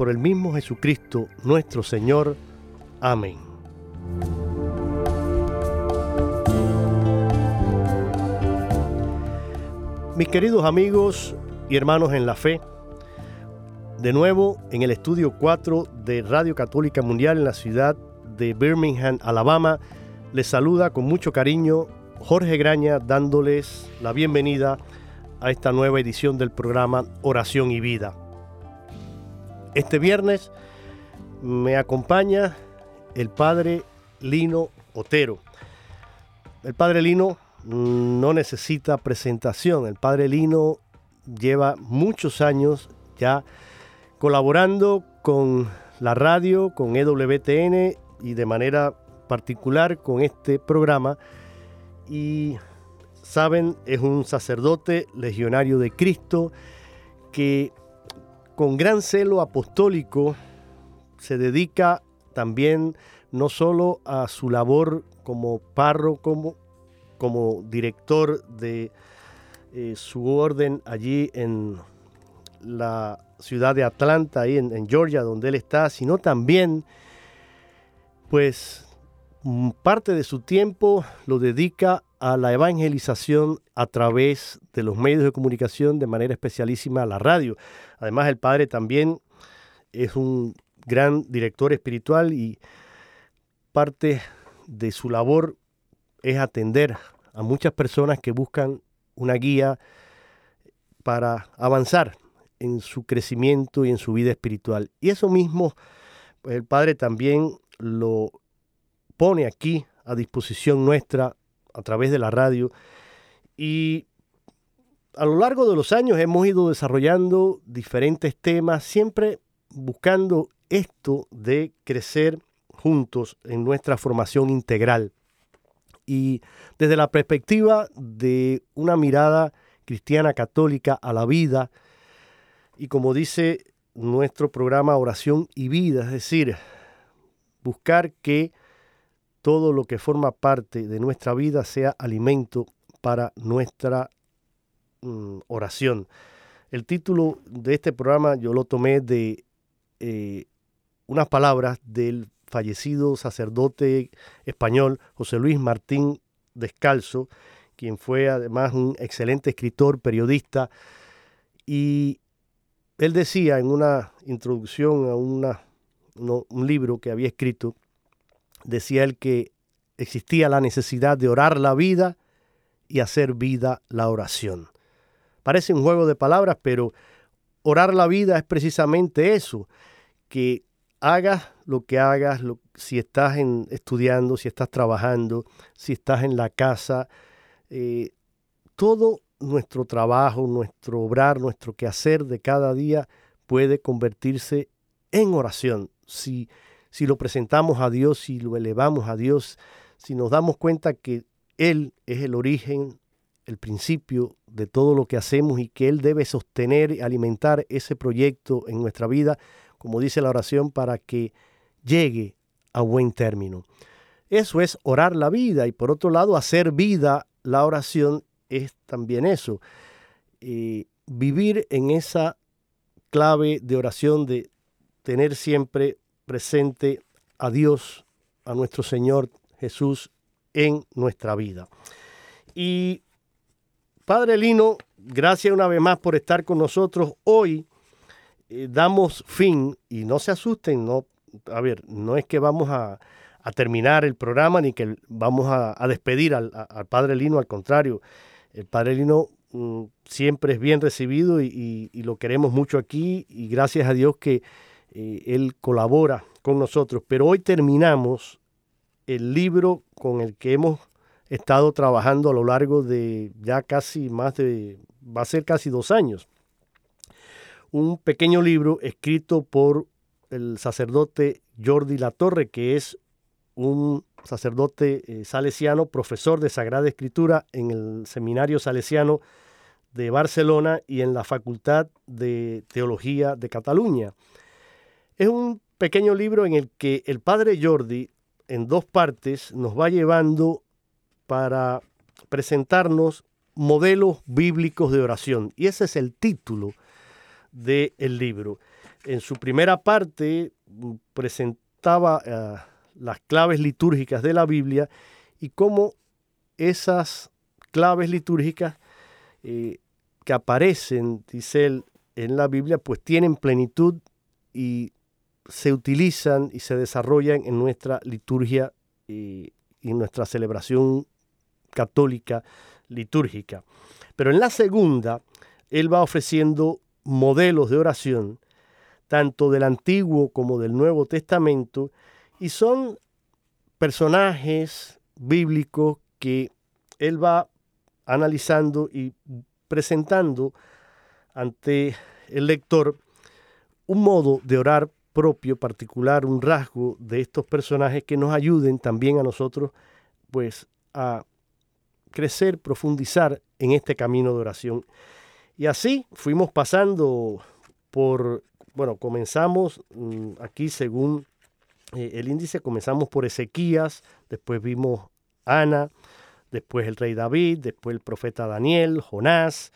por el mismo Jesucristo nuestro Señor. Amén. Mis queridos amigos y hermanos en la fe, de nuevo en el estudio 4 de Radio Católica Mundial en la ciudad de Birmingham, Alabama, les saluda con mucho cariño Jorge Graña dándoles la bienvenida a esta nueva edición del programa Oración y Vida. Este viernes me acompaña el padre Lino Otero. El padre Lino no necesita presentación. El padre Lino lleva muchos años ya colaborando con la radio, con EWTN y de manera particular con este programa. Y saben, es un sacerdote legionario de Cristo que con gran celo apostólico se dedica también no solo a su labor como párroco, como, como director de eh, su orden allí en la ciudad de Atlanta, ahí en, en Georgia, donde él está, sino también, pues, parte de su tiempo lo dedica a la evangelización a través de los medios de comunicación, de manera especialísima a la radio. Además, el padre también es un gran director espiritual y parte de su labor es atender a muchas personas que buscan una guía para avanzar en su crecimiento y en su vida espiritual. Y eso mismo, pues el Padre también lo pone aquí a disposición nuestra a través de la radio. Y a lo largo de los años hemos ido desarrollando diferentes temas, siempre buscando esto de crecer juntos en nuestra formación integral. Y desde la perspectiva de una mirada cristiana católica a la vida, y como dice nuestro programa Oración y Vida, es decir, buscar que todo lo que forma parte de nuestra vida sea alimento para nuestra mm, oración. El título de este programa yo lo tomé de eh, unas palabras del fallecido sacerdote español José Luis Martín Descalzo, quien fue además un excelente escritor, periodista, y él decía en una introducción a un libro que había escrito, decía él que existía la necesidad de orar la vida y hacer vida la oración. Parece un juego de palabras, pero orar la vida es precisamente eso, que hagas lo que hagas, si estás en, estudiando, si estás trabajando, si estás en la casa, eh, todo nuestro trabajo, nuestro obrar, nuestro quehacer de cada día puede convertirse en oración. Si si lo presentamos a Dios, si lo elevamos a Dios, si nos damos cuenta que Él es el origen, el principio de todo lo que hacemos y que Él debe sostener y alimentar ese proyecto en nuestra vida, como dice la oración, para que llegue a buen término. Eso es orar la vida y por otro lado hacer vida la oración es también eso. Eh, vivir en esa clave de oración de tener siempre presente a Dios, a nuestro Señor Jesús en nuestra vida. Y Padre Lino, gracias una vez más por estar con nosotros. Hoy eh, damos fin, y no se asusten, no, a ver, no es que vamos a, terminar el programa ni que vamos a, despedir al, Padre Lino, al contrario, el Padre Lino mm, siempre es bien recibido y, lo queremos mucho aquí y gracias a Dios que eh, Él colabora con nosotros. Pero hoy terminamos el libro con el que hemos estado trabajando a lo largo de ya casi más de, va a ser casi dos años. Un pequeño libro escrito por el sacerdote Jordi Latorre, que es un sacerdote eh, salesiano, profesor de Sagrada Escritura en el Seminario Salesiano de Barcelona y en la Facultad de Teología de Cataluña. Es un pequeño libro en el que el padre Jordi en dos partes nos va llevando para presentarnos modelos bíblicos de oración. Y ese es el título del libro. En su primera parte mm, presentaba eh, las claves litúrgicas de la Biblia y cómo esas claves litúrgicas eh, que aparecen, dice él, en la Biblia, pues tienen plenitud y se utilizan y se desarrollan en nuestra liturgia y, en nuestra celebración católica litúrgica. Pero en la segunda, él va ofreciendo modelos de oración, tanto del Antiguo como del Nuevo Testamento, y son personajes bíblicos que él va analizando y presentando ante el lector un modo de orar propio, particular, un rasgo de estos personajes que nos ayuden también a nosotros pues a crecer, profundizar en este camino de oración. Y así fuimos pasando por, bueno, comenzamos mm, aquí según eh, el índice, comenzamos por Ezequías, después vimos Ana, después el rey David, después el profeta Daniel, Jonás,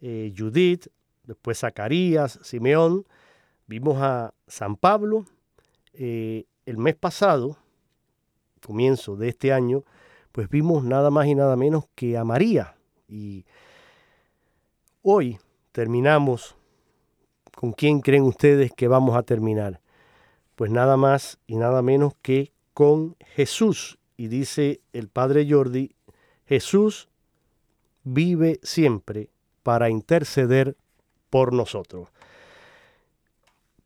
eh, Judith, después Zacarías, Simeón, Vimos a San Pablo eh, el mes pasado, comienzo de este año, pues vimos nada más y nada menos que a María. Y hoy terminamos, ¿con quién creen ustedes que vamos a terminar? Pues nada más y nada menos que con Jesús. Y dice el Padre Jordi, Jesús vive siempre para interceder por nosotros.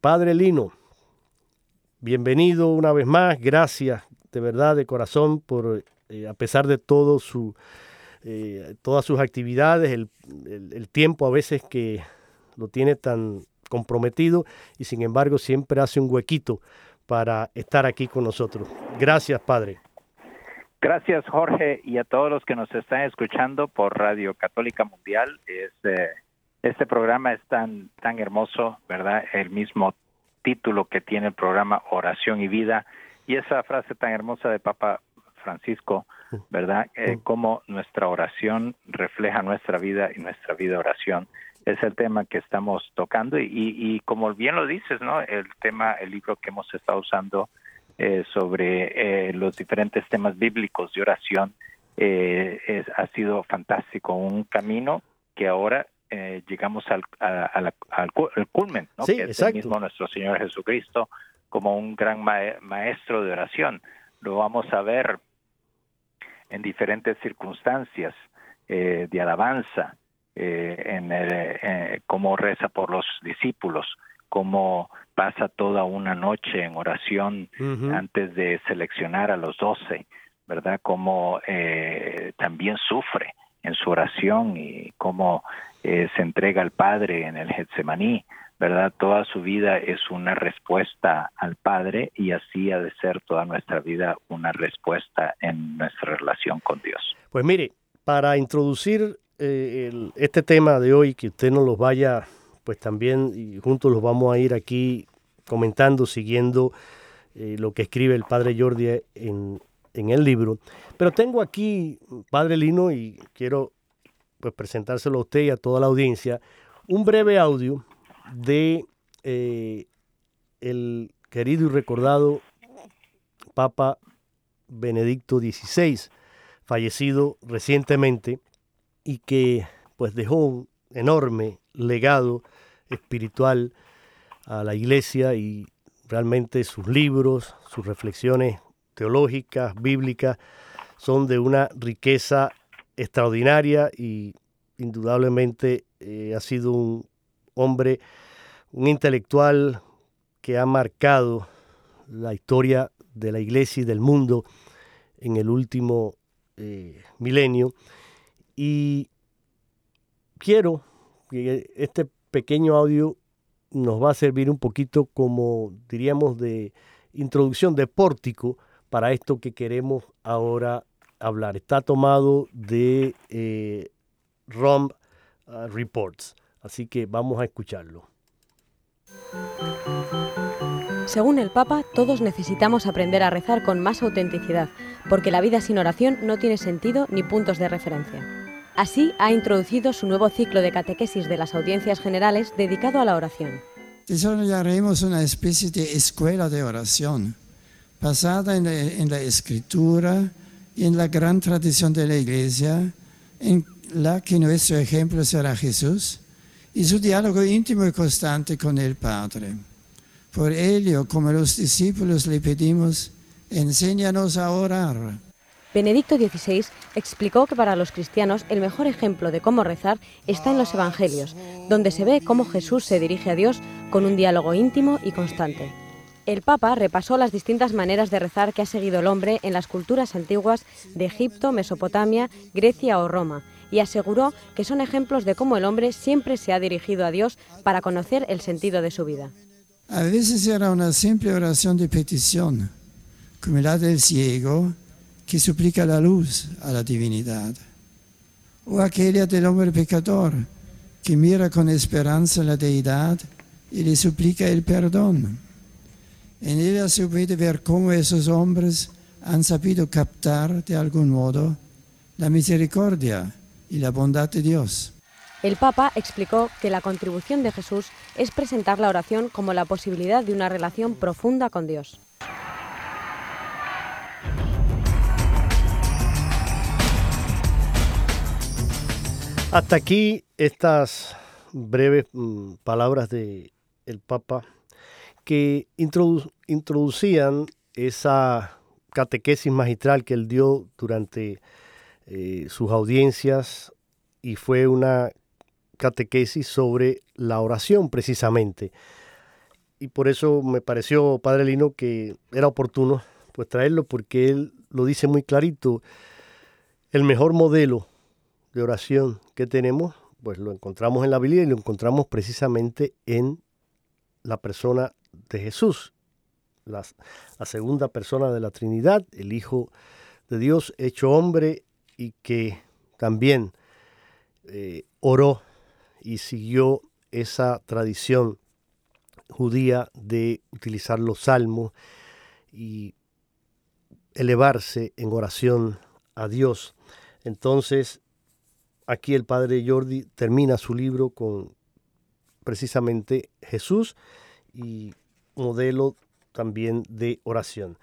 Padre Lino, bienvenido una vez más, gracias de verdad, de corazón, por, eh, a pesar de todo su, eh, todas sus actividades, el, el, tiempo a veces que lo tiene tan comprometido y sin embargo siempre hace un huequito para estar aquí con nosotros. Gracias, Padre. Gracias, Jorge, y a todos los que nos están escuchando por Radio Católica Mundial. Es, eh, este programa es tan, tan hermoso, ¿verdad? El mismo título que tiene el programa Oración y Vida y esa frase tan hermosa de Papa Francisco, ¿verdad? Eh, cómo nuestra oración refleja nuestra vida y nuestra vida oración. Es el tema que estamos tocando y, y, como bien lo dices, ¿no? El tema, el libro que hemos estado usando eh, sobre eh, los diferentes temas bíblicos de oración es, ha sido fantástico, un camino que ahora eh, llegamos al, al, culmen, ¿no? que es el mismo nuestro Señor Jesucristo como un gran maestro de oración. Lo vamos a ver en diferentes circunstancias eh, de alabanza, eh, en el, cómo reza por los discípulos, cómo pasa toda una noche en oración antes de seleccionar a los doce, ¿verdad? Cómo también sufre en su oración y cómo eh, se entrega al Padre en el Getsemaní, ¿verdad? Toda su vida es una respuesta al Padre y así ha de ser toda nuestra vida una respuesta en nuestra relación con Dios. Pues mire, para introducir eh, este tema de hoy, que usted nos lo vaya, pues también y juntos los vamos a ir aquí comentando, siguiendo eh, lo que escribe el padre Jordi en, en, el libro. Pero tengo aquí, padre Lino, y quiero pues, presentárselo a usted y a toda la audiencia, un breve audio de eh, el querido y recordado Papa Benedicto XVI, fallecido recientemente y que pues dejó un enorme legado espiritual a la iglesia y realmente sus libros, sus reflexiones teológicas, bíblicas, son de una riqueza extraordinaria y indudablemente eh, ha sido un hombre, un intelectual que ha marcado la historia de la iglesia y del mundo en el último eh, milenio. Y quiero que este pequeño audio nos va a servir un poquito como, diríamos, de introducción, de pórtico para esto que queremos ahora hablar. Está tomado de eh, ROM uh, Reports, así que vamos a escucharlo. Según el Papa, todos necesitamos aprender a rezar con más autenticidad, porque la vida sin oración no tiene sentido ni puntos de referencia. Así ha introducido su nuevo ciclo de catequesis de las audiencias generales dedicado a la oración. Desarrollaremos una especie de escuela de oración, basada en la, en la escritura y en la gran tradición de la Iglesia, en la que nuestro ejemplo será Jesús y su diálogo íntimo y constante con el Padre. Por ello, como los discípulos le pedimos, enséñanos a orar Benedicto XVI explicó que para los cristianos el mejor ejemplo de cómo rezar está en los Evangelios, donde se ve cómo Jesús se dirige a Dios con un diálogo íntimo y constante. El Papa repasó las distintas maneras de rezar que ha seguido el hombre en las culturas antiguas de Egipto, Mesopotamia, Grecia o Roma, y aseguró que son ejemplos de cómo el hombre siempre se ha dirigido a Dios para conocer el sentido de su vida. A veces era una simple oración de petición, como la del ciego, que suplica la luz a la divinidad, o aquella del hombre pecador que mira con esperanza la deidad y le suplica el perdón. En ella se puede ver cómo esos hombres han sabido captar de algún modo la misericordia y la bondad de Dios. El Papa explicó que la contribución de Jesús es presentar la oración como la posibilidad de una relación profunda con Dios. Hasta aquí estas breves mm, palabras de el Papa que introducían esa catequesis magistral que él dio durante eh, sus audiencias y fue una catequesis sobre la oración precisamente. Y por eso me pareció, Padre Lino, que era oportuno pues traerlo porque él lo dice muy clarito. El mejor modelo de oración que tenemos, pues lo encontramos en la Biblia y lo encontramos precisamente en la persona de Jesús, la, segunda persona de la Trinidad, el Hijo de Dios hecho hombre y que también eh, oró y siguió esa tradición judía de utilizar los salmos y elevarse en oración a Dios. Entonces, aquí el padre Jordi termina su libro con precisamente Jesús y modelo también de oración.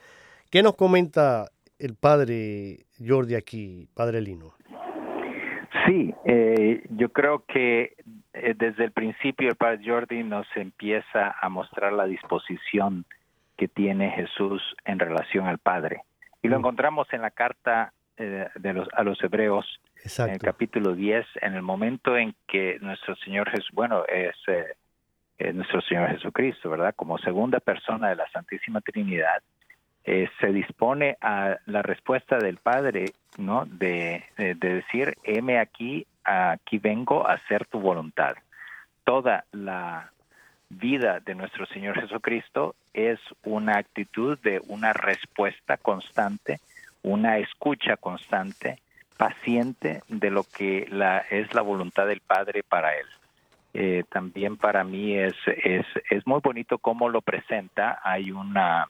¿Qué nos comenta el padre Jordi aquí, padre Lino? Sí, eh, yo creo que eh, desde el principio el padre Jordi nos empieza a mostrar la disposición que tiene Jesús en relación al Padre. Y lo mm. encontramos en la carta eh, de los, a los hebreos en el capítulo 10, en el momento en que nuestro Señor Jesús, bueno, es, eh, nuestro Señor Jesucristo, ¿verdad? Como segunda persona de la Santísima Trinidad, eh, se dispone a la respuesta del Padre, ¿no? De, de, decir, heme aquí, aquí vengo a hacer tu voluntad. Toda la vida de nuestro Señor Jesucristo es una actitud de una respuesta constante, una escucha constante paciente de lo que la, es la voluntad del Padre para él. Eh, también para mí es, es, es muy bonito cómo lo presenta. Hay una,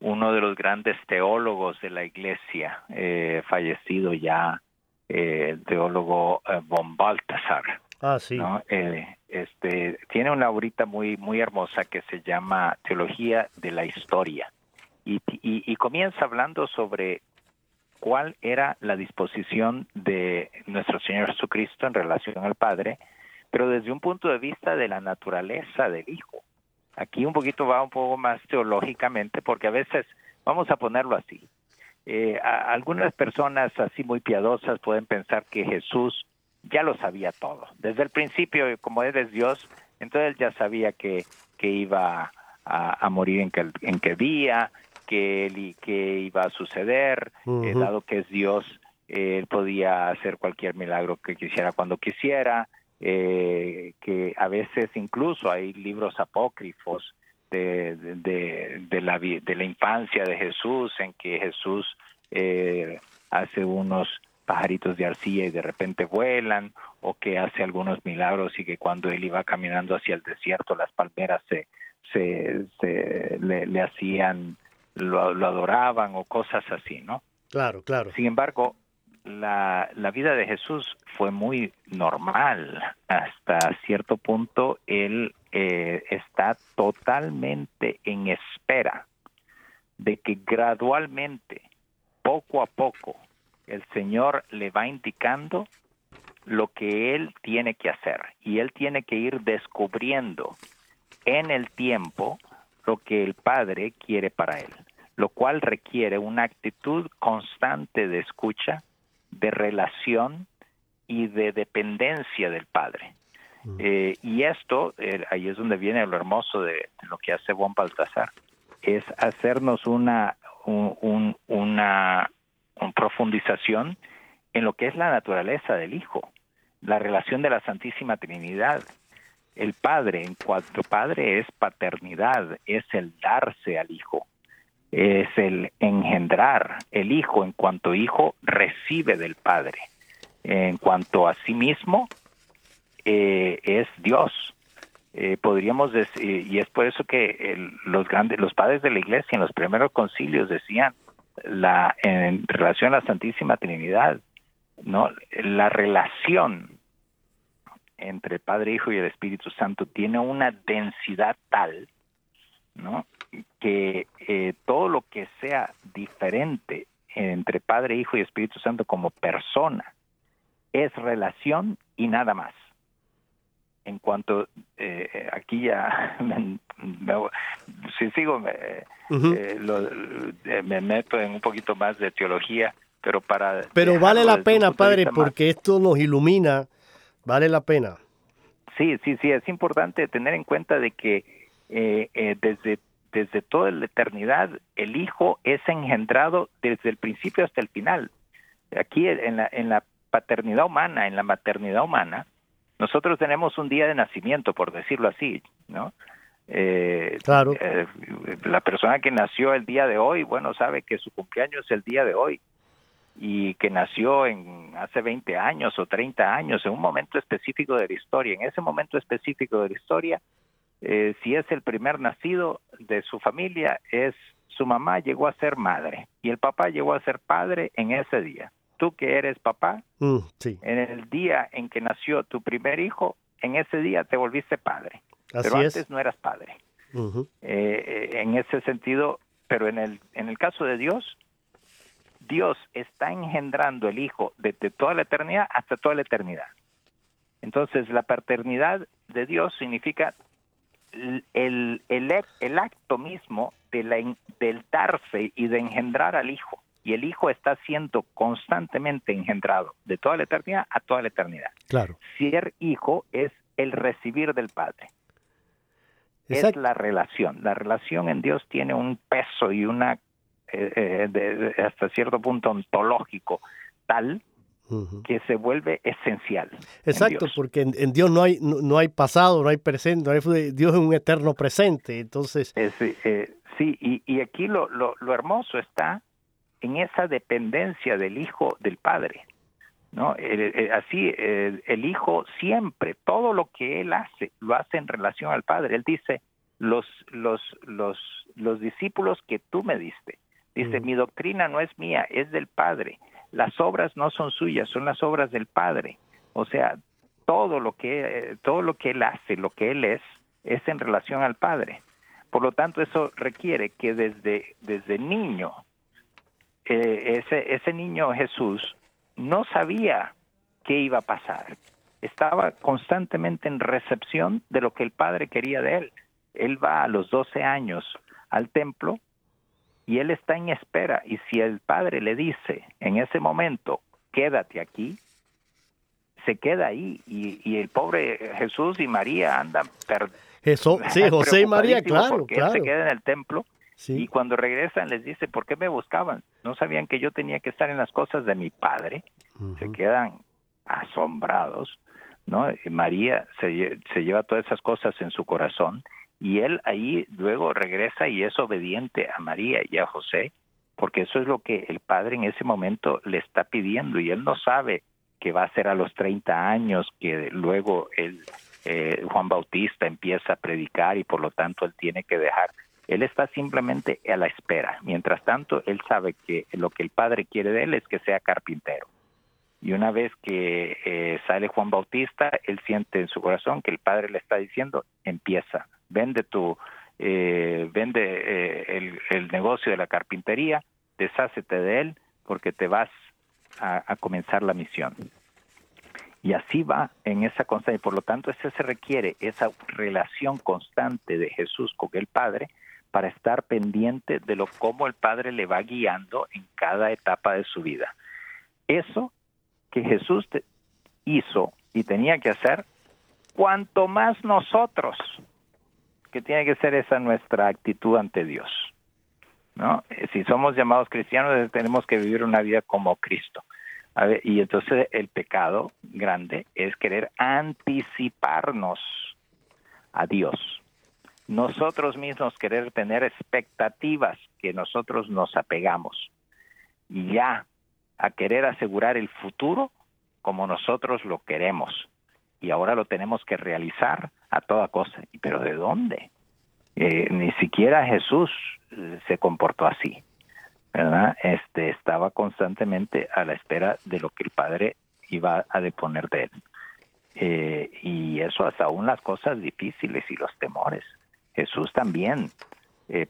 uno de los grandes teólogos de la iglesia, eh, fallecido ya, eh, el teólogo von Balthasar. Ah, sí. este, tiene una obra muy, muy hermosa que se llama Teología de la Historia. y comienza hablando sobre cuál era la disposición de nuestro Señor Jesucristo en relación al Padre, pero desde un punto de vista de la naturaleza del Hijo. Aquí un poquito va un poco más teológicamente, porque a veces, vamos a ponerlo así, eh, algunas personas así muy piadosas pueden pensar que Jesús ya lo sabía todo. Desde el principio, como eres Dios, entonces ya sabía que, que iba a, morir en que, en que día, que, que iba a suceder, eh, dado que es Dios, él podía hacer cualquier milagro que quisiera cuando quisiera, eh, que a veces incluso hay libros apócrifos de, de, la, de la infancia de Jesús, en que Jesús eh, hace unos pajaritos de arcilla y de repente vuelan, o que hace algunos milagros y que cuando él iba caminando hacia el desierto las palmeras se, se, le, hacían, lo, adoraban o cosas así, ¿no? Claro, claro. Sin embargo, la, la vida de Jesús fue muy normal. Hasta cierto punto, él eh, está totalmente en espera de que gradualmente, poco a poco, el Señor le va indicando lo que él tiene que hacer y él tiene que ir descubriendo en el tiempo lo que el Padre quiere para él, lo cual requiere una actitud constante de escucha, de relación y de dependencia del Padre. Mm. Eh, y esto, eh, ahí es donde viene lo hermoso de, lo que hace Juan Baltasar, es hacernos una, una profundización en lo que es la naturaleza del Hijo, la relación de la Santísima Trinidad. El Padre, en cuanto Padre, es paternidad, es el darse al Hijo es el engendrar. El Hijo, en cuanto Hijo, recibe del Padre. En cuanto a sí mismo, eh, es Dios. Eh, podríamos decir, y es por eso que los grandes, los padres de la Iglesia en los primeros concilios decían la en relación a la Santísima Trinidad, no, la relación entre Padre, Hijo y el Espíritu Santo tiene una densidad tal, ¿no? Que eh, todo lo que sea diferente entre Padre, Hijo y Espíritu Santo como persona es relación y nada más. En cuanto eh, aquí ya si sigo me, eh, me meto en un poquito más de teología, pero para pero vale la pena, padre, porque esto nos ilumina, vale la pena. Sí, sí, sí, es importante tener en cuenta de que desde desde toda la eternidad, el Hijo es engendrado desde el principio hasta el final. Aquí en la, en la paternidad humana, en la maternidad humana, nosotros tenemos un día de nacimiento, por decirlo así, ¿no? Eh, claro. Eh, la persona que nació el día de hoy, bueno, sabe que su cumpleaños es el día de hoy y que nació en hace 20 años o 30 años, en un momento específico de la historia. En ese momento específico de la historia, eh, si es el primer nacido de su familia, es su mamá llegó a ser madre y el papá llegó a ser padre en ese día. Tú que eres papá, mm, en el día en que nació tu primer hijo, en ese día te volviste padre. pero antes no eras padre. Eh, eh, en ese sentido, pero en el, en el caso de Dios, Dios está engendrando el Hijo desde toda la eternidad hasta toda la eternidad. Entonces, la paternidad de Dios significa el, el, acto mismo de la, del darse y de engendrar al Hijo. Y el Hijo está siendo constantemente engendrado de toda la eternidad a toda la eternidad. Claro. Ser hijo es el recibir del Padre. Es la relación. La relación en Dios tiene un peso y una, eh, eh, hasta cierto punto ontológico, tal que se vuelve esencial. Exacto, porque en, Dios no hay, no, hay pasado, no hay presente, Dios es un eterno presente, entonces... Eh, sí, y, y aquí lo, lo, lo, hermoso está en esa dependencia del Hijo del Padre. ¿no? así, el, Hijo siempre, todo lo que Él hace, lo hace en relación al Padre. Él dice, los, los, los, los discípulos que tú me diste. Dice, mi doctrina no es mía, es del Padre. Las obras no son suyas, son las obras del Padre. O sea, todo lo que todo lo que él hace, lo que él es, es en relación al Padre. Por lo tanto, eso requiere que desde desde niño eh, ese ese niño Jesús no sabía qué iba a pasar. Estaba constantemente en recepción de lo que el Padre quería de él. Él va a los 12 años al templo y él está en espera. Y si el padre le dice en ese momento, quédate aquí, se queda ahí. Y, el pobre Jesús y María andan Jesús, sí, José y María, claro, porque claro. Él se queda en el templo y cuando regresan les dice, ¿por qué me buscaban? ¿No sabían que yo tenía que estar en las cosas de mi padre? Se quedan asombrados, ¿no? María se, se lleva todas esas cosas en su corazón y él ahí luego regresa y es obediente a María y a José, porque eso es lo que el padre en ese momento le está pidiendo y él no sabe que va a ser a los 30 años, que luego el, eh, Juan Bautista empieza a predicar y por lo tanto él tiene que dejar. Él está simplemente a la espera. Mientras tanto, él sabe que lo que el padre quiere de él es que sea carpintero. Y una vez que eh, sale Juan Bautista, él siente en su corazón que el padre le está diciendo, empieza, vende tu, eh, vende eh, el, negocio de la carpintería, deshácete de él porque te vas a, comenzar la misión. Y así va en esa constante, y por lo tanto ese se requiere esa relación constante de Jesús con el Padre para estar pendiente de lo cómo el Padre le va guiando en cada etapa de su vida. Eso que Jesús hizo y tenía que hacer, cuanto más nosotros que tiene que ser esa nuestra actitud ante Dios. ¿no? Si somos llamados cristianos, tenemos que vivir una vida como Cristo. y entonces el pecado grande es querer anticiparnos a Dios. Nosotros mismos querer tener expectativas que nosotros nos apegamos. Y ya a querer asegurar el futuro como nosotros lo queremos. Y ahora lo tenemos que realizar a toda cosa. ¿Pero de dónde? Eh, ni siquiera Jesús eh, se comportó así, ¿verdad? Este estaba constantemente a la espera de lo que el Padre iba a deponer de él. Eh, y eso hasta aún las cosas difíciles y los temores. Jesús también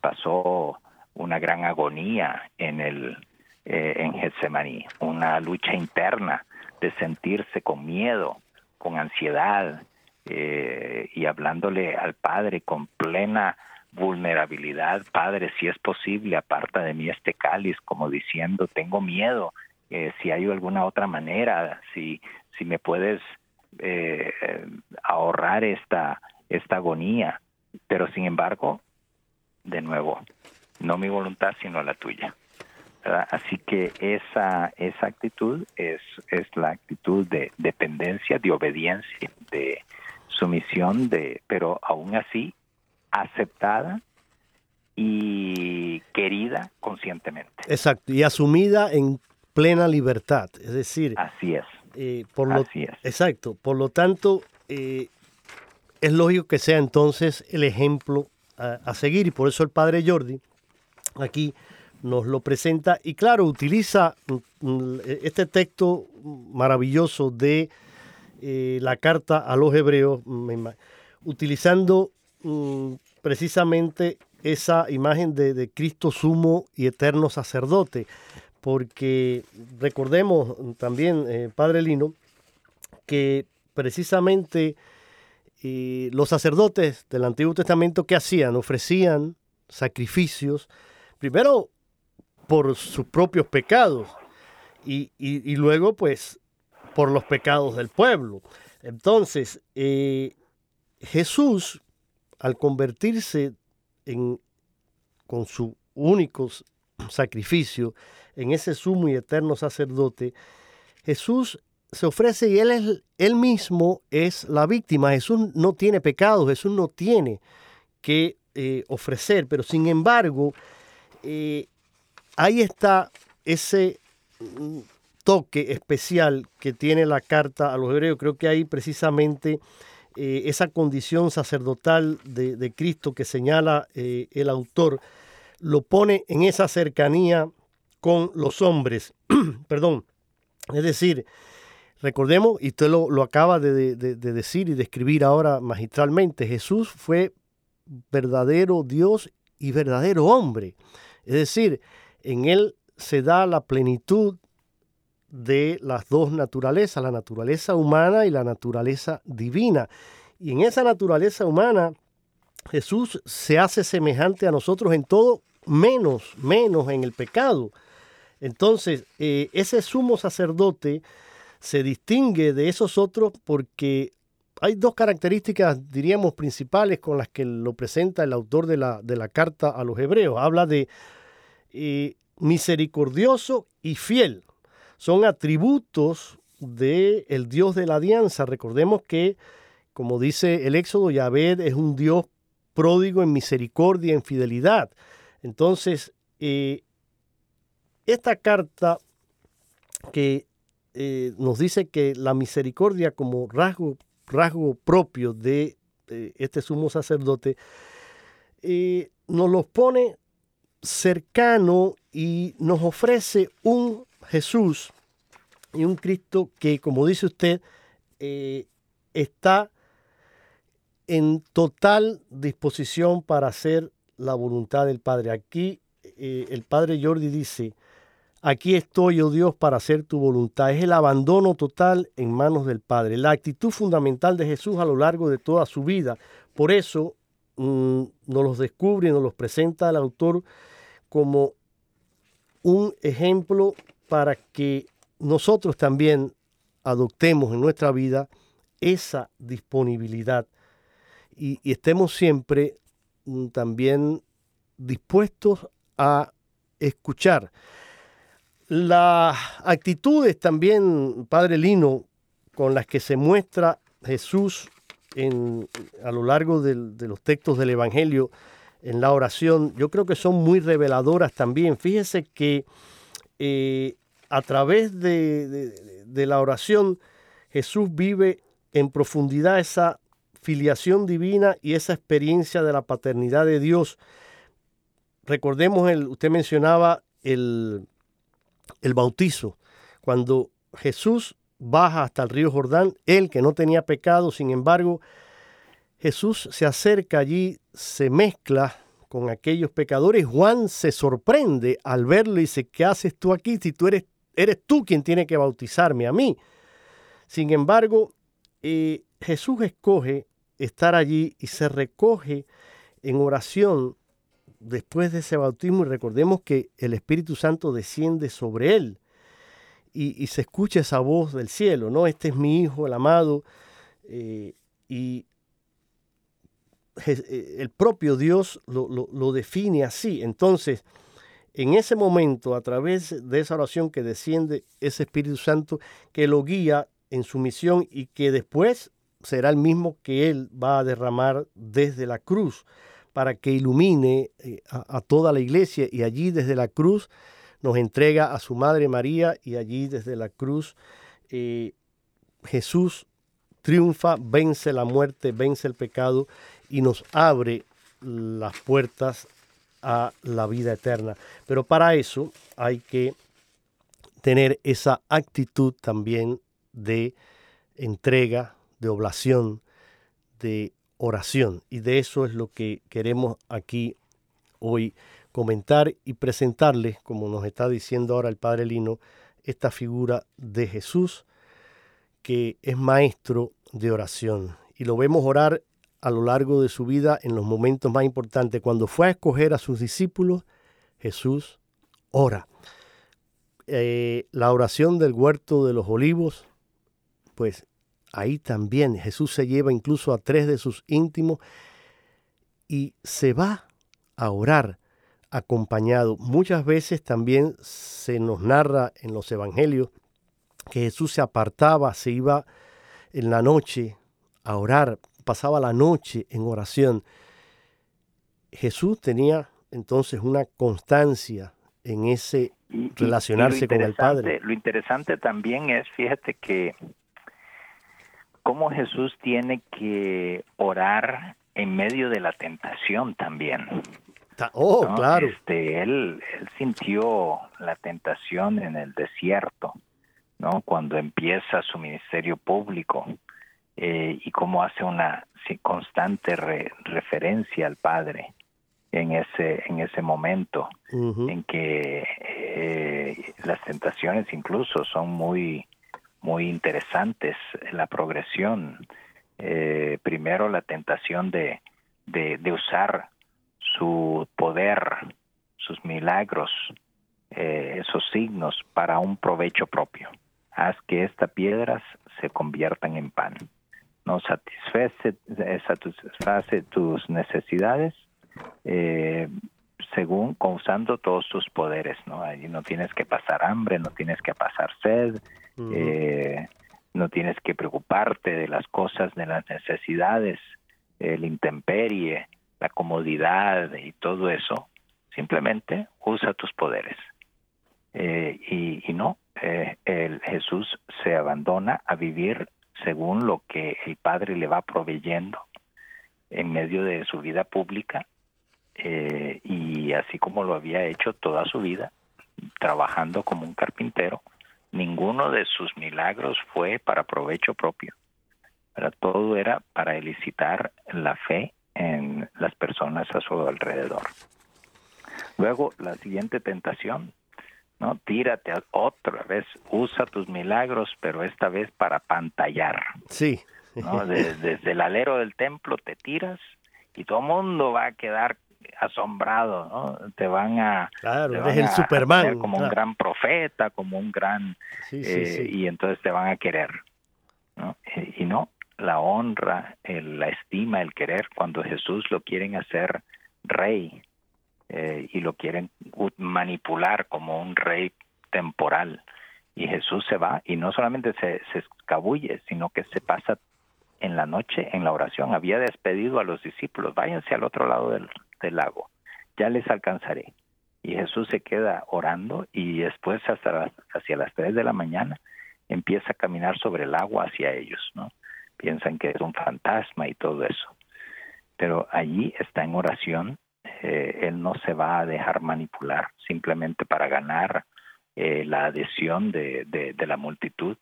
pasó una gran agonía en el en Getsemaní, una lucha interna de sentirse con miedo, con ansiedad, eh, y hablándole al Padre con plena vulnerabilidad, Padre, si es posible, aparta de mí este cáliz, como diciendo, tengo miedo, eh, si hay alguna otra manera, si, si me puedes eh, ahorrar esta, esta agonía, pero sin embargo, de nuevo, no mi voluntad, sino la tuya. Así que esa, esa actitud es, es la actitud de dependencia, de obediencia, de, sumisión de, pero aún así aceptada y querida conscientemente. Exacto, y asumida en plena libertad, es decir, así es. Eh, por lo, así es. Exacto, por lo tanto, eh, es lógico que sea entonces el ejemplo a, a, seguir y por eso el padre Jordi aquí nos lo presenta y claro, utiliza mm, mm, este texto maravilloso de eh, la carta a los hebreos, utilizando mm, precisamente esa imagen de, Cristo sumo y eterno sacerdote, porque recordemos también, eh, Padre Lino, que precisamente eh, los sacerdotes del Antiguo Testamento, ¿qué hacían? Ofrecían sacrificios, primero por sus propios pecados, y luego pues por los pecados del pueblo. Entonces, eh, Jesús, al convertirse en, con su único sacrificio en ese sumo y eterno sacerdote, Jesús se ofrece y él, es, él mismo es la víctima. Jesús no tiene pecado, Jesús no tiene que eh, ofrecer, pero sin embargo, eh, ahí está ese toque especial que tiene la carta a los hebreos. Creo que ahí precisamente eh, esa condición sacerdotal de, Cristo que señala eh, el autor, lo pone en esa cercanía con los hombres. Perdón. Es decir, recordemos, y usted lo, acaba de, de, decir y describir ahora magistralmente, Jesús fue verdadero Dios y verdadero hombre. Es decir, en él se da la plenitud de las dos naturalezas, la naturaleza humana y la naturaleza divina. Y en esa naturaleza humana, Jesús se hace semejante a nosotros en todo, menos, menos en el pecado. Entonces, eh, ese sumo sacerdote se distingue de esos otros porque hay dos características, diríamos, principales con las que lo presenta el autor de la, de la carta a los hebreos. Habla de eh, misericordioso y fiel. Son atributos del el Dios de la alianza. Recordemos que, como dice el Éxodo, Yahvé es un Dios pródigo en misericordia, en fidelidad. Entonces, eh, esta carta que eh, nos dice que la misericordia como rasgo rasgo propio de este sumo sacerdote, eh, nos los pone cercano y nos ofrece un Jesús y un Cristo que, como dice usted, eh, está en total disposición para hacer la voluntad del Padre. Aquí eh, el Padre Jordi dice, Aquí estoy, oh Dios, para hacer tu voluntad. Es el abandono total en manos del Padre, la actitud fundamental de Jesús a lo largo de toda su vida. Por eso mm, nos los descubre y nos los presenta el autor como un ejemplo para que nosotros también adoptemos en nuestra vida esa disponibilidad y, estemos siempre mm, también dispuestos a escuchar. Las actitudes también, Padre Lino, con las que se muestra Jesús en, a lo largo de los textos del Evangelio en la oración, yo creo que son muy reveladoras también. Fíjese que eh, a través de, de la oración Jesús vive en profundidad esa filiación divina y esa experiencia de la paternidad de Dios. Recordemos, el, usted mencionaba el, el bautizo. Cuando Jesús baja hasta el río Jordán, él que no tenía pecado, sin embargo, Jesús se acerca allí, se mezcla con aquellos pecadores. Juan se sorprende al verlo y dice, ¿qué haces tú aquí si tú eres, eres tú quien tiene que bautizarme a mí? Sin embargo, eh, Jesús escoge estar allí y se recoge en oración después de ese bautismo y recordemos que el Espíritu Santo desciende sobre él y, se escucha esa voz del cielo, ¿no? Este es mi Hijo, el amado, eh, y el propio Dios lo, lo, define así. Entonces, en ese momento, a través de esa oración que desciende ese Espíritu Santo, que lo guía en su misión y que después será el mismo que Él va a derramar desde la cruz para que ilumine eh, a, toda la iglesia y allí desde la cruz nos entrega a su Madre María y allí desde la cruz eh, Jesús triunfa, vence la muerte, vence el pecado y nos abre las puertas a la vida eterna. Pero para eso hay que tener esa actitud también de entrega, de oblación, de oración. Y de eso es lo que queremos aquí hoy comentar y presentarles, como nos está diciendo ahora el Padre Lino, esta figura de Jesús que es maestro de oración. Y lo vemos orar a lo largo de su vida en los momentos más importantes. Cuando fue a escoger a sus discípulos, Jesús ora. Eh, la oración del huerto de los olivos, pues ahí también Jesús se lleva incluso a tres de sus íntimos y se va a orar acompañado. Muchas veces también se nos narra en los evangelios que Jesús se apartaba, se iba en la noche a orar, pasaba la noche en oración. Jesús tenía entonces una constancia en ese relacionarse con el Padre. Lo interesante también es, fíjate que cómo Jesús tiene que orar en medio de la tentación también. Oh, claro. Este, él, él sintió la tentación en el desierto, ¿no? Cuando empieza su ministerio público eh, y cómo hace una constante referencia al Padre en ese en ese momento en que eh, las tentaciones incluso son muy muy interesantes la progresión. Eh, primero la tentación de, de, usar su poder sus milagros eh, esos signos para un provecho propio. Haz que estas piedras se conviertan en pan no satisface, satisface tus necesidades eh, según usando todos tus poderes, ¿no? Allí no tienes que pasar hambre, no tienes que pasar sed, eh, no tienes que preocuparte de las cosas, de las necesidades, el intemperie, la comodidad y todo eso. Simplemente usa tus poderes. Eh, y, y, no, eh, el Jesús se abandona a vivir según lo que el Padre le va proveyendo en medio de su vida pública eh, y así como lo había hecho toda su vida, trabajando como un carpintero, ninguno de sus milagros fue para provecho propio. Pero todo era para elicitar la fe en las personas a su alrededor. Luego, la siguiente tentación, ¿no? Tírate otra vez, usa tus milagros, pero esta vez para pantallar. Sí. desde el alero del templo te tiras y todo el mundo va a quedar asombrado, ¿no? Te van a, claro, el Superman, como un gran profeta, como un gran eh, y entonces te van a querer, ¿no? Y, no, la honra, la estima, el querer, cuando Jesús lo quieren hacer rey eh, y lo quieren manipular como un rey temporal y Jesús se va y no solamente se, escabulle, sino que se pasa en la noche en la oración. Había despedido a los discípulos, váyanse al otro lado del, lago, ya les alcanzaré. Y Jesús se queda orando y después hasta hacia las 3 de la mañana empieza a caminar sobre el agua hacia ellos, ¿no? Piensan que es un fantasma y todo eso. Pero allí está en oración, eh, él no se va a dejar manipular simplemente para ganar eh, la adhesión de, de, la multitud.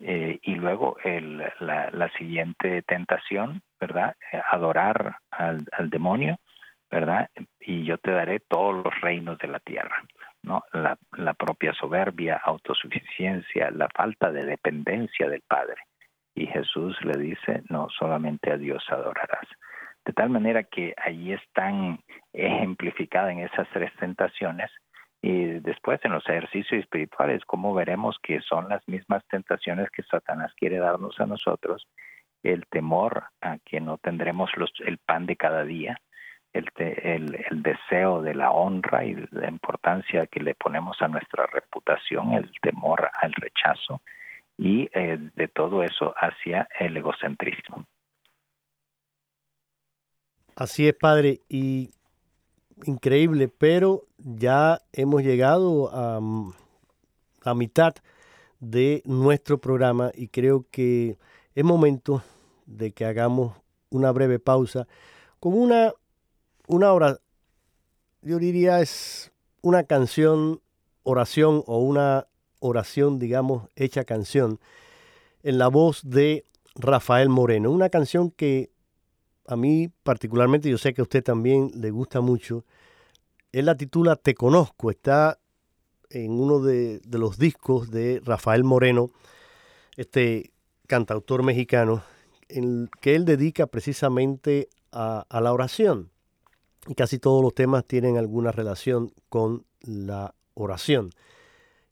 Eh, y luego el, la, la, siguiente tentación, ¿verdad? adorar al, al demonio ¿verdad? Y yo te daré todos los reinos de la tierra, ¿no? La, la propia soberbia, autosuficiencia, la falta de dependencia del Padre. Y Jesús le dice, no, solamente a Dios adorarás. De tal manera que allí están ejemplificadas en esas tres tentaciones y después en los ejercicios espirituales, como veremos que son las mismas tentaciones que Satanás quiere darnos a nosotros, el temor a que no tendremos los, el pan de cada día, el, el, deseo de la honra y la importancia que le ponemos a nuestra reputación, el temor al rechazo y eh, de todo eso hacia el egocentrismo. Así es, padre, y increíble, pero ya hemos llegado a, a mitad de nuestro programa y creo que es momento de que hagamos una breve pausa con una una hora, yo diría es una canción, oración o una oración, digamos, hecha canción, en la voz de Rafael Moreno. Una canción que a mí particularmente, yo sé que a usted también le gusta mucho. Él la titula Te Conozco, está en uno de, los discos de Rafael Moreno, este cantautor mexicano, que él dedica precisamente a la oración y casi todos los temas tienen alguna relación con la oración.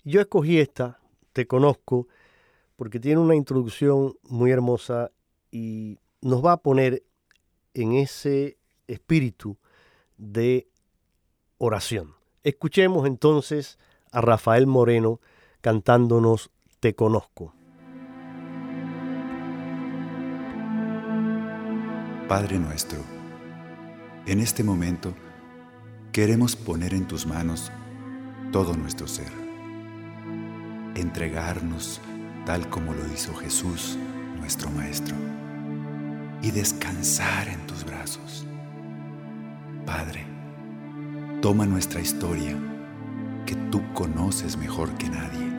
Yo escogí esta, Te Conozco, porque tiene una introducción muy hermosa y nos va a poner en ese espíritu de oración. Escuchemos entonces a Rafael Moreno cantándonos Te Conozco. Padre nuestro, en este momento, queremos poner en tus manos todo nuestro ser, entregarnos tal como lo hizo Jesús, nuestro Maestro y descansar en tus brazos. Padre, toma nuestra historia que tú conoces mejor que nadie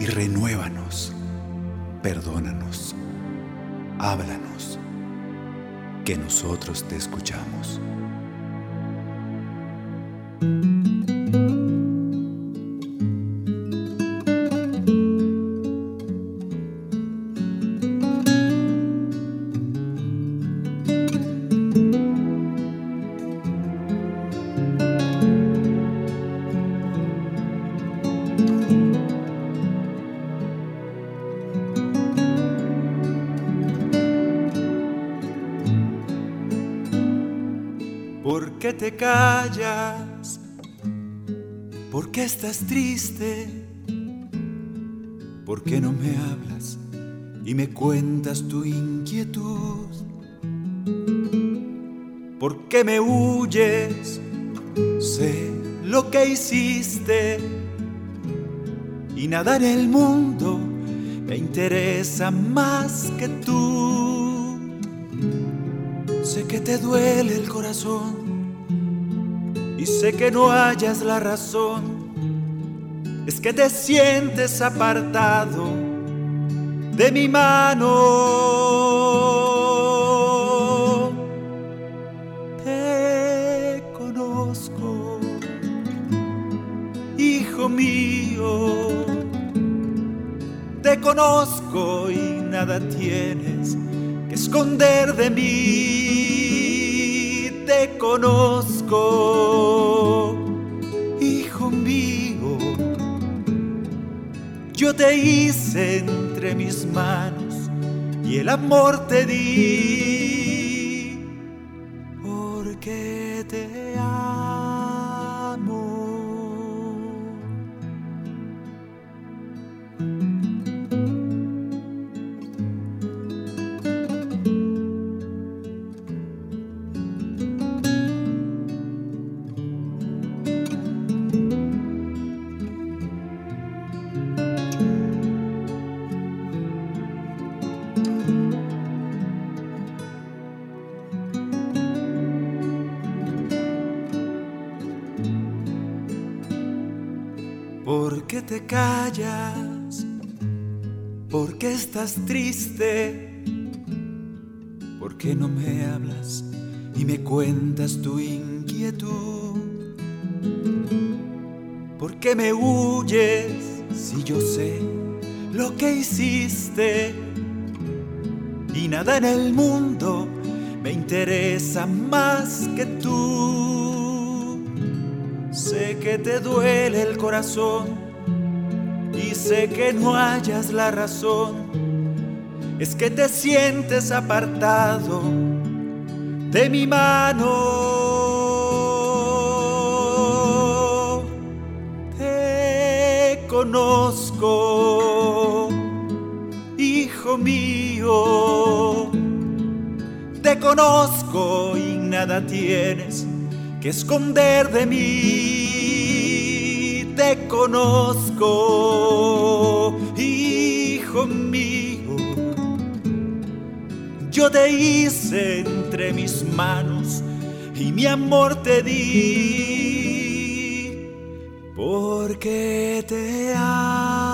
y renuévanos, perdónanos, háblanos, que nosotros te escuchamos. ¿Por qué no me hablas y me cuentas tu inquietud? ¿Por qué me huyes? Sé lo que hiciste y nada en el mundo me interesa más que tú. Sé que te duele el corazón y sé que no hayas la razón, es que te sientes apartado de mi mano. Te conozco, hijo mío, te conozco y nada tienes que esconder de mí. Te conozco, Yo te hice entre mis manos y el amor te di, qué no me hablas y me cuentas tu inquietud? ¿Por qué me huyes si yo sé lo que hiciste? Y nada en el mundo me interesa más que tú. Sé que te duele el corazón y sé que no hayas la razón, es que te sientes apartado de mi mano. Te conozco, hijo mío, te conozco y nada tienes que esconder de mí te conozco, hijo mío. Yo te hice entre mis manos y mi amor te di, porque te amo.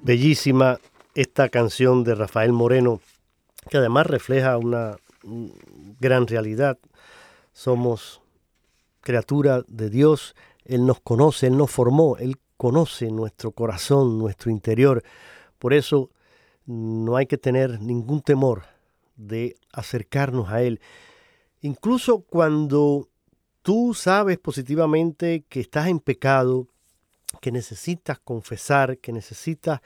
Bellísima esta canción de Rafael Moreno, que además refleja una gran realidad. Somos criatura de Dios, Él nos conoce, Él nos formó, Él conoce nuestro corazón, nuestro interior. Por eso no hay que tener ningún temor de acercarnos a Él. Incluso cuando tú sabes positivamente que estás en pecado, que necesitas confesar, que necesitas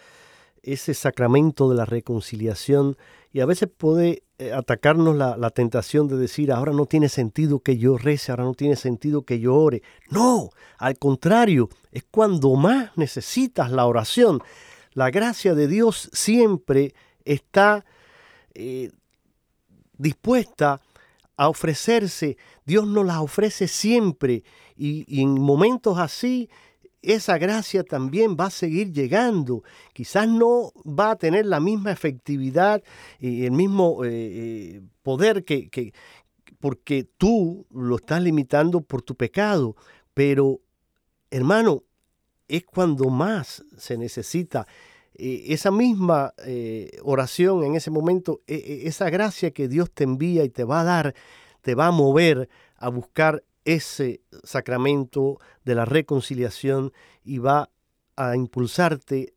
ese sacramento de la reconciliación y a veces puede eh, atacarnos la, tentación de decir, ahora no tiene sentido que yo rece, ahora no tiene sentido que yo ore. No, al contrario, es cuando más necesitas la oración. La gracia de Dios siempre está eh, dispuesta a ofrecerse. Dios nos la ofrece siempre y en momentos así esa gracia también va a seguir llegando. Quizás no va a tener la misma efectividad y el mismo eh, eh, poder que, que, porque tú lo estás limitando por tu pecado. Pero, hermano, es cuando más se necesita eh, esa misma oración en ese momento, esa gracia que Dios te envía y te va a dar, te va a mover a buscar ese sacramento de la reconciliación y va a impulsarte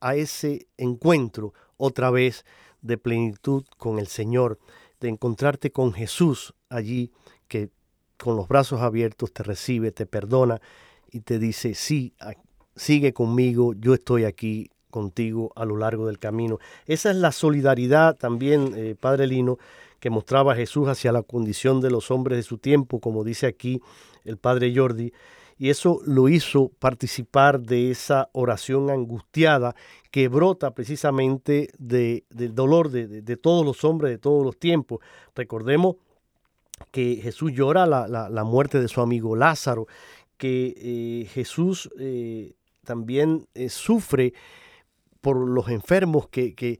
a ese encuentro otra vez de plenitud con el Señor, de encontrarte con Jesús allí que con los brazos abiertos te recibe, te perdona y te dice, sí, sigue conmigo, yo estoy aquí contigo a lo largo del camino. Esa es la solidaridad también, eh, Padre Lino, que mostraba Jesús hacia la condición de los hombres de su tiempo, como dice aquí el padre Jordi, y eso lo hizo participar de esa oración angustiada que brota precisamente de, del dolor de, todos los hombres de todos los tiempos. Recordemos que Jesús llora la, muerte de su amigo Lázaro, que eh, Jesús eh, también eh, sufre por los enfermos que, que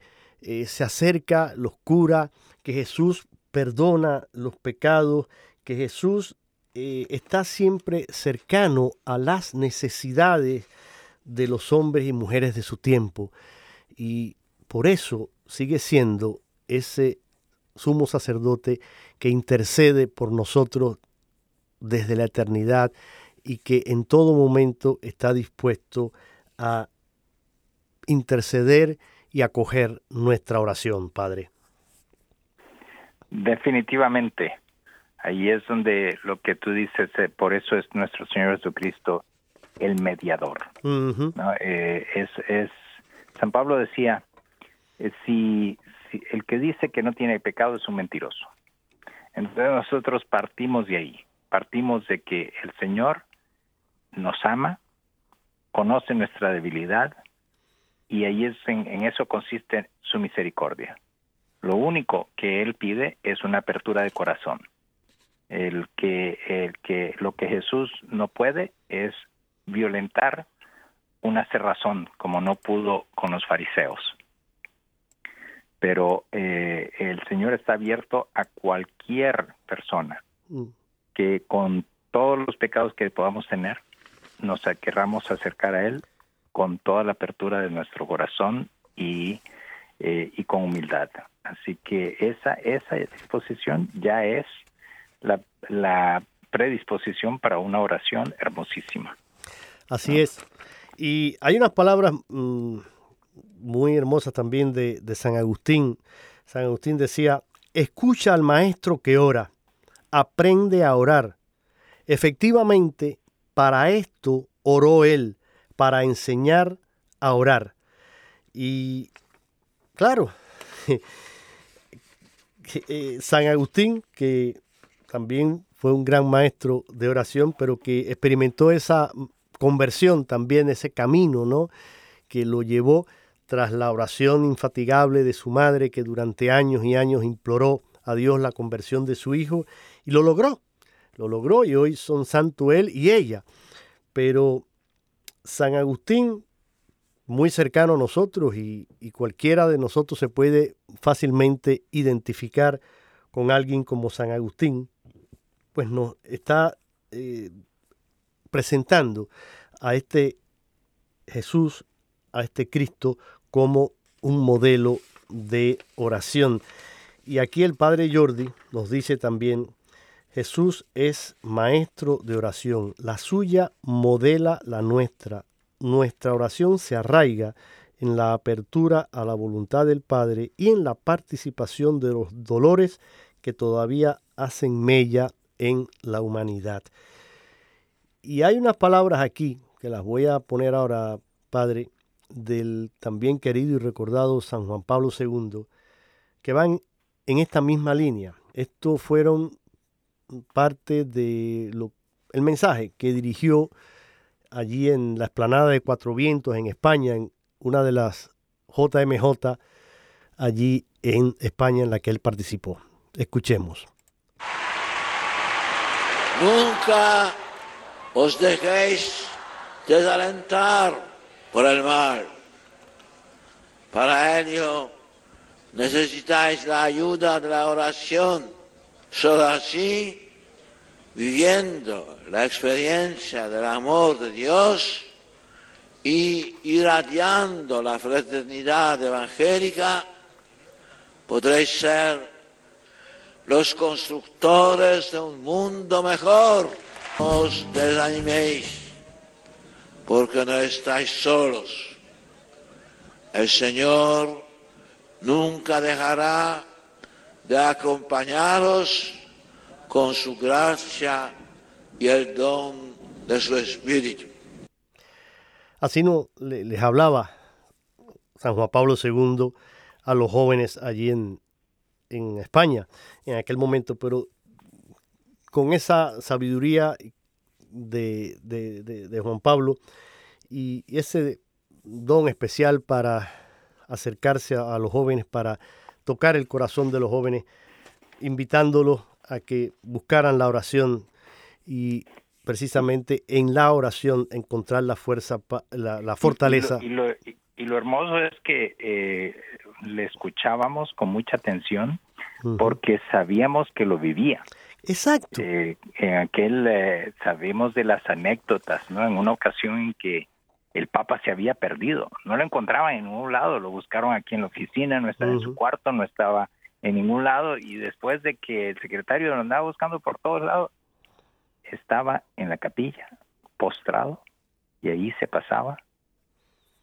se acerca, los cura, que Jesús perdona los pecados, que Jesús eh, está siempre cercano a las necesidades de los hombres y mujeres de su tiempo. Y por eso sigue siendo ese sumo sacerdote que intercede por nosotros desde la eternidad y que en todo momento está dispuesto a interceder y acoger nuestra oración, Padre. Definitivamente. Ahí es donde lo que tú dices, eh, por eso es nuestro Señor Jesucristo el mediador. Eh, es, es, San Pablo decía, eh, si, si el que dice que no tiene pecado es un mentiroso. Entonces nosotros partimos de ahí, partimos de que el Señor nos ama, conoce nuestra debilidad y ahí es en eso consiste su misericordia. Lo único que él pide es una apertura de corazón. El que, el que lo que Jesús no puede es violentar una cerrazón como no pudo con los fariseos. Pero eh, el Señor está abierto a cualquier persona mm. que con todos los pecados que podamos tener nos querramos acercar a Él con toda la apertura de nuestro corazón y, eh, y con humildad. Así que esa, esa disposición ya es la, predisposición para una oración hermosísima. Así es. Y hay unas palabras mm, muy hermosas también de, de San Agustín. San Agustín decía, escucha al maestro que ora, aprende a orar. Efectivamente, para esto oró él, para enseñar a orar. Y claro, Eh, San Agustín, que también fue un gran maestro de oración, pero que experimentó esa conversión también, ese camino, ¿no? Que lo llevó tras la oración infatigable de su madre, que durante años y años imploró a Dios la conversión de su hijo, y lo logró, lo logró, y hoy son santo él y ella. Pero San Agustín muy cercano a nosotros y, cualquiera de nosotros se puede fácilmente identificar con alguien como San Agustín, pues nos está eh, presentando a este Jesús, a este Cristo, como un modelo de oración. Y aquí el Padre Jordi nos dice también, Jesús es maestro de oración, la suya modela la nuestra, nuestra oración se arraiga en la apertura a la voluntad del Padre y en la participación de los dolores que todavía hacen mella en la humanidad. Y hay unas palabras aquí que las voy a poner ahora, Padre, del también querido y recordado San Juan Pablo II, que van en esta misma línea. Estos fueron parte de lo, el mensaje que dirigió allí en la explanada de Cuatro Vientos en España, en una de las JMJ allí en España en la que él participó. Escuchemos. Nunca os dejéis desalentar por el mal. Para ello necesitáis la ayuda de la oración. Solo así, viviendo la experiencia del amor de Dios y irradiando la fraternidad evangélica, podréis ser los constructores de un mundo mejor. Os desaniméis, porque no estáis solos. El Señor nunca dejará de acompañaros con su gracia y el don de su Espíritu. Así no les hablaba San Juan Pablo II a los jóvenes allí en, en España en aquel momento, pero con esa sabiduría de, de, Juan Pablo y ese don especial para acercarse a, los jóvenes, para tocar el corazón de los jóvenes, invitándolos a que buscaran la oración y precisamente en la oración encontrar la fuerza, la, fortaleza. Y lo, y, lo, hermoso es que eh, le escuchábamos con mucha atención porque sabíamos que lo vivía. Exacto. Eh, en aquel eh, sabemos de las anécdotas, ¿no? En una ocasión en que el Papa se había perdido, no lo encontraban en ningún lado, lo buscaron aquí en la oficina, no estaba en su cuarto, no estaba en ningún lado y después de que el secretario lo andaba buscando por todos lados, estaba en la capilla, postrado y ahí se pasaba,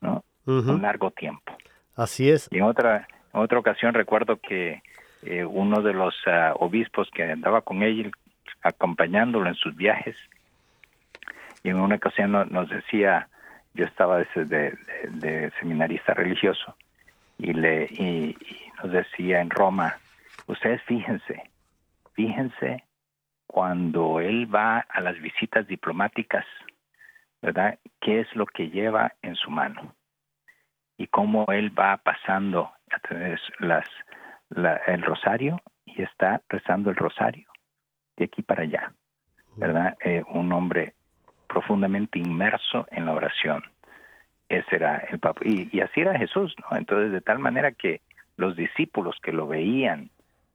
¿no? Un largo tiempo. Así es. Y en otra, en otra ocasión recuerdo que eh, uno de los ah, obispos que andaba con él, acompañándolo en sus viajes, y en una ocasión nos decía, yo estaba de, de, seminarista religioso, y, le, y, decía en Roma, ustedes fíjense, fíjense cuando él va a las visitas diplomáticas, ¿verdad? ¿Qué es lo que lleva en su mano? Y cómo él va pasando a través el rosario y está rezando el rosario de aquí para allá, ¿verdad? Eh, un hombre profundamente inmerso en la oración. Ese era el Papa. Y, así era Jesús, ¿no? Entonces, de tal manera que los discípulos que lo veían,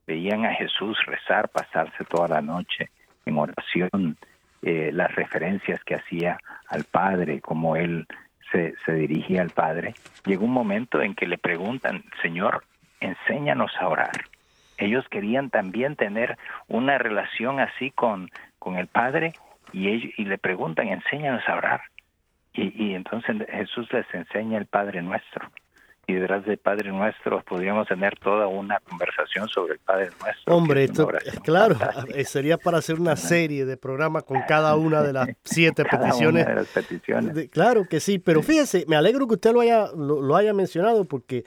veían a Jesús rezar, pasarse toda la noche en oración, eh, las referencias que hacía al Padre, como él se, se dirigía al Padre. Llegó un momento en que le preguntan, Señor, enséñanos a orar. Ellos querían también tener una relación así con, con el Padre y, ellos, y le preguntan, enséñanos a orar. Y, y entonces Jesús les enseña el Padre Nuestro y detrás del Padre Nuestro podríamos tener toda una conversación sobre el Padre Nuestro. Hombre, esto, claro, sería para hacer una serie de programas con cada una de las siete peticiones. de las peticiones. claro que sí, pero fíjese, me alegro que usted lo haya, lo haya mencionado porque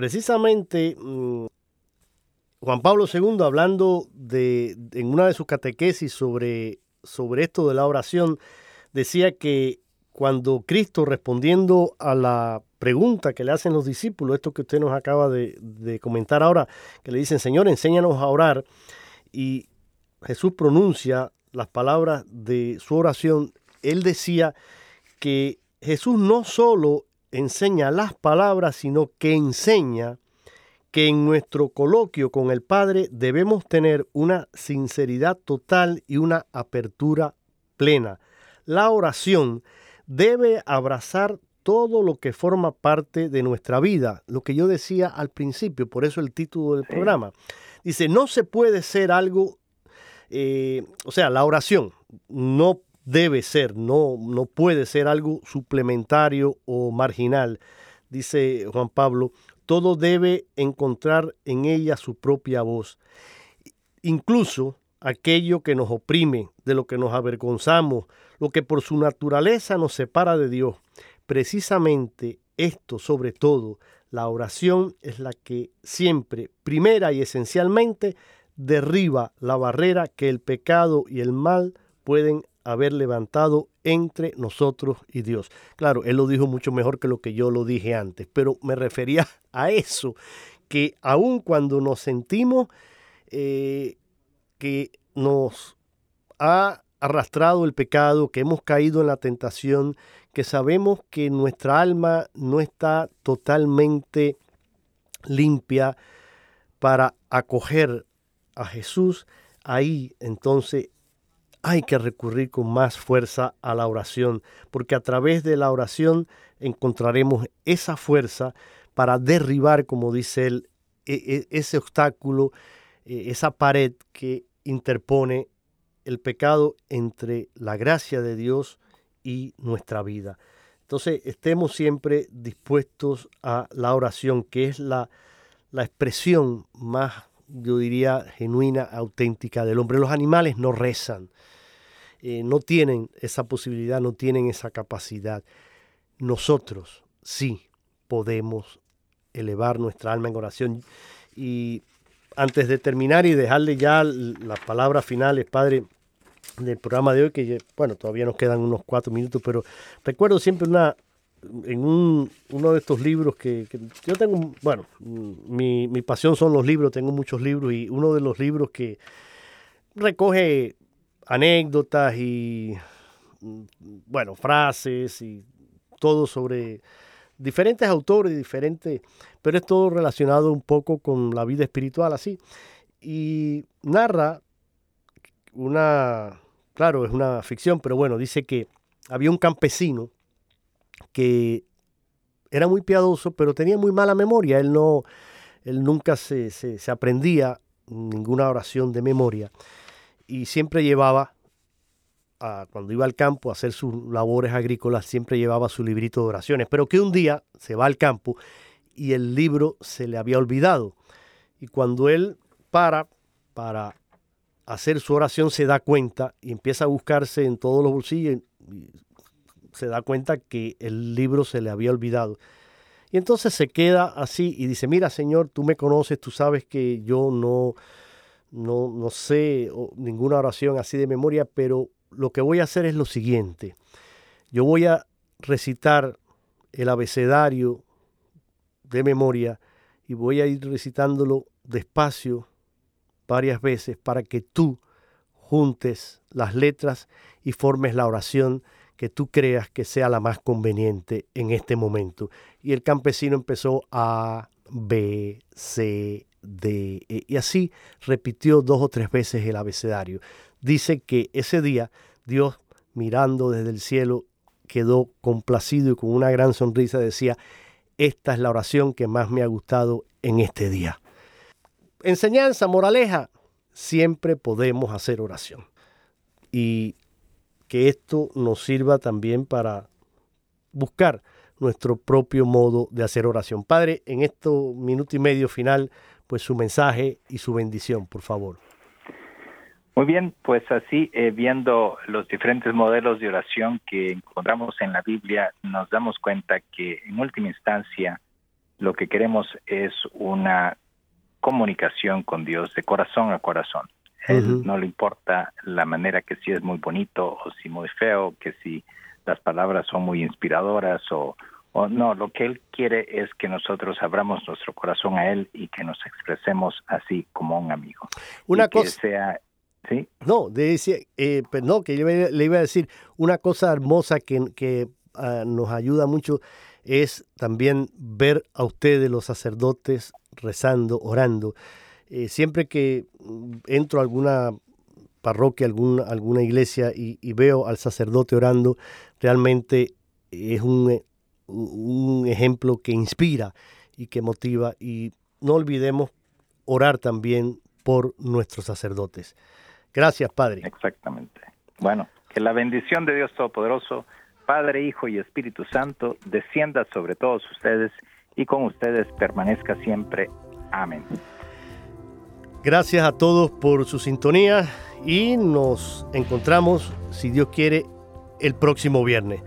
Precisamente mm, Juan Pablo II, hablando de, en una de sus catequesis sobre, sobre esto de la oración, decía que cuando Cristo respondiendo a la pregunta que le hacen los discípulos, esto que usted nos acaba de, comentar ahora, que le dicen, Señor, enséñanos a orar, y Jesús pronuncia las palabras de su oración, él decía que Jesús no solo enseña las palabras, sino que enseña que en nuestro coloquio con el Padre debemos tener una sinceridad total y una apertura plena. La oración debe abrazar todo lo que forma parte de nuestra vida, lo que yo decía al principio, por eso el título del programa. Dice, no se puede ser algo, eh, o sea, la oración no debe ser, no, no puede ser algo suplementario o marginal. Dice Juan Pablo, todo debe encontrar en ella su propia voz. Incluso aquello que nos oprime, de lo que nos avergonzamos, lo que por su naturaleza nos separa de Dios. Precisamente esto, sobre todo, la oración es la que siempre, primera y esencialmente, derriba la barrera que el pecado y el mal pueden haber levantado entre nosotros y Dios. Claro, él lo dijo mucho mejor que lo que yo lo dije antes, pero me refería a eso, que aun cuando nos sentimos eh, que nos ha arrastrado el pecado, que hemos caído en la tentación, que sabemos que nuestra alma no está totalmente limpia para acoger a Jesús, ahí entonces hay que recurrir con más fuerza a la oración, porque a través de la oración encontraremos esa fuerza para derribar, como dice él, e, e, ese obstáculo, e, esa pared que interpone el pecado entre la gracia de Dios y nuestra vida. Entonces, estemos siempre dispuestos a la oración, que es la, la expresión más, yo diría, genuina, auténtica del hombre. Los animales no rezan, eh, no tienen esa posibilidad, no tienen esa capacidad. Nosotros sí podemos elevar nuestra alma en oración. Y antes de terminar y dejarle ya las palabras finales, Padre, del programa de hoy, que bueno, todavía nos quedan unos cuatro minutos, pero recuerdo siempre una, en un, uno de estos libros que, yo tengo, bueno, mi, mi, pasión son los libros, tengo muchos libros y uno de los libros que recoge anécdotas y, bueno, frases y todo sobre diferentes autores, diferentes, pero es todo relacionado un poco con la vida espiritual así. Y narra una, claro, es una ficción, pero bueno, dice que había un campesino que era muy piadoso, pero tenía muy mala memoria. Él no, él nunca se, se, aprendía ninguna oración de memoria y siempre llevaba, cuando iba al campo a hacer sus labores agrícolas, siempre llevaba su librito de oraciones. Pero que un día se va al campo y el libro se le había olvidado. Y cuando él para para hacer su oración se da cuenta y empieza a buscarse en todos los bolsillos se da cuenta que el libro se le había olvidado. Y entonces se queda así y dice, mira Señor, tú me conoces, tú sabes que yo no, no, no sé ninguna oración así de memoria, pero lo que voy a hacer es lo siguiente. Yo voy a recitar el abecedario de memoria y voy a ir recitándolo despacio varias veces para que tú juntes las letras y formes la oración que tú creas que sea la más conveniente en este momento. Y el campesino empezó a B, C, D, E, y así repitió dos o tres veces el abecedario. Dice que ese día Dios, mirando desde el cielo, quedó complacido y con una gran sonrisa decía, esta es la oración que más me ha gustado en este día enseñanza, moraleja, siempre podemos hacer oración. Y que esto nos sirva también para buscar nuestro propio modo de hacer oración. Padre, en estos minuto y medio final, pues su mensaje y su bendición, por favor. Muy bien, pues así, eh, viendo los diferentes modelos de oración que encontramos en la Biblia, nos damos cuenta que en última instancia lo que queremos es una comunicación con Dios de corazón a corazón. Él no le importa la manera que si es muy bonito o si muy feo, que si las palabras son muy inspiradoras o, o no, lo que él quiere es que nosotros abramos nuestro corazón a él y que nos expresemos así como un amigo. Una cosa sea ¿Sí? No, decía, eh, pues no, que le iba a decir una cosa hermosa que, que ah, nos ayuda mucho es también ver a ustedes los sacerdotes rezando, orando. Eh, siempre que mm, entro a alguna parroquia, alguna, alguna iglesia y, veo al sacerdote orando, realmente es un, un ejemplo que inspira y que motiva. Y no olvidemos orar también por nuestros sacerdotes. Gracias, Padre. Exactamente. Bueno, que la bendición de Dios Todopoderoso, Padre, Hijo y Espíritu Santo, descienda sobre todos ustedes y con ustedes permanezca siempre. Amén. Gracias a todos por su sintonía y nos encontramos, si Dios quiere, el próximo viernes.